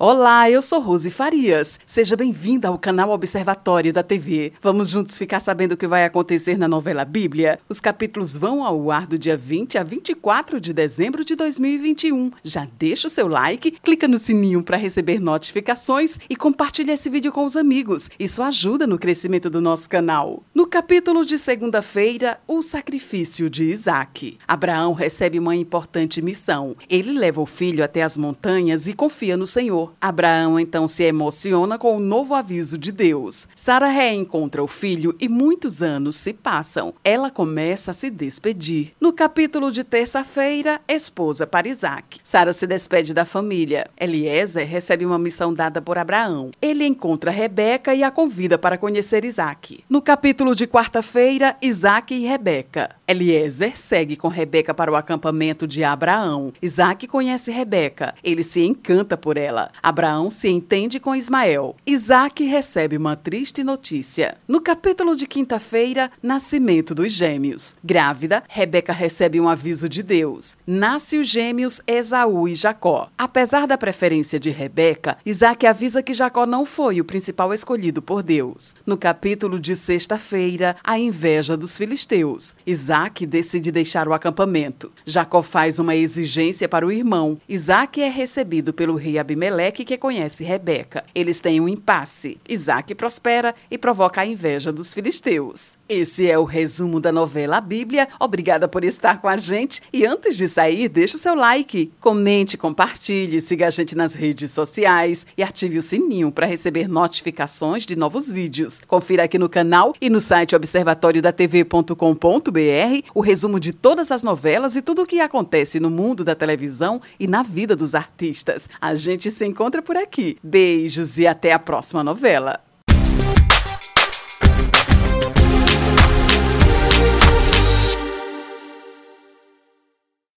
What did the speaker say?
Olá, eu sou Rose Farias. Seja bem-vinda ao canal Observatório da TV. Vamos juntos ficar sabendo o que vai acontecer na novela Bíblia? Os capítulos vão ao ar do dia 20 a 24 de dezembro de 2021. Já deixa o seu like, clica no sininho para receber notificações e compartilha esse vídeo com os amigos. Isso ajuda no crescimento do nosso canal. No capítulo de segunda-feira, o sacrifício de Isaac. Abraão recebe uma importante missão. Ele leva o filho até as montanhas e confia no Senhor. Abraão então se emociona com o novo aviso de Deus. Sara reencontra o filho e muitos anos se passam. Ela começa a se despedir. No capítulo de terça-feira, esposa para Isaac. Sara se despede da família. Eliezer recebe uma missão dada por Abraão. Ele encontra Rebeca e a convida para conhecer Isaac. No capítulo de quarta-feira, Isaac e Rebeca. Eliezer segue com Rebeca para o acampamento de Abraão. Isaac conhece Rebeca. Ele se encanta por ela. Abraão se entende com Ismael. Isaac recebe uma triste notícia. No capítulo de quinta-feira, nascimento dos gêmeos. Grávida, Rebeca recebe um aviso de Deus. Nasce os gêmeos Esaú e Jacó. Apesar da preferência de Rebeca, Isaac avisa que Jacó não foi o principal escolhido por Deus. No capítulo de sexta-feira, a inveja dos filisteus. Isaac decide deixar o acampamento. Jacó faz uma exigência para o irmão. Isaac é recebido pelo rei Abimeleque Que conhece Rebeca. Eles têm um impasse. Isaac prospera e provoca a inveja dos filisteus. Esse é o resumo da novela Bíblia. Obrigada por estar com a gente. E antes de sair, deixe o seu like, comente, compartilhe, siga a gente nas redes sociais e ative o sininho para receber notificações de novos vídeos. Confira aqui no canal e no site observatoriodatv.com.br o resumo de todas as novelas e tudo o que acontece no mundo da televisão e na vida dos artistas. A gente se encontra por aqui. Beijos e até a próxima novela.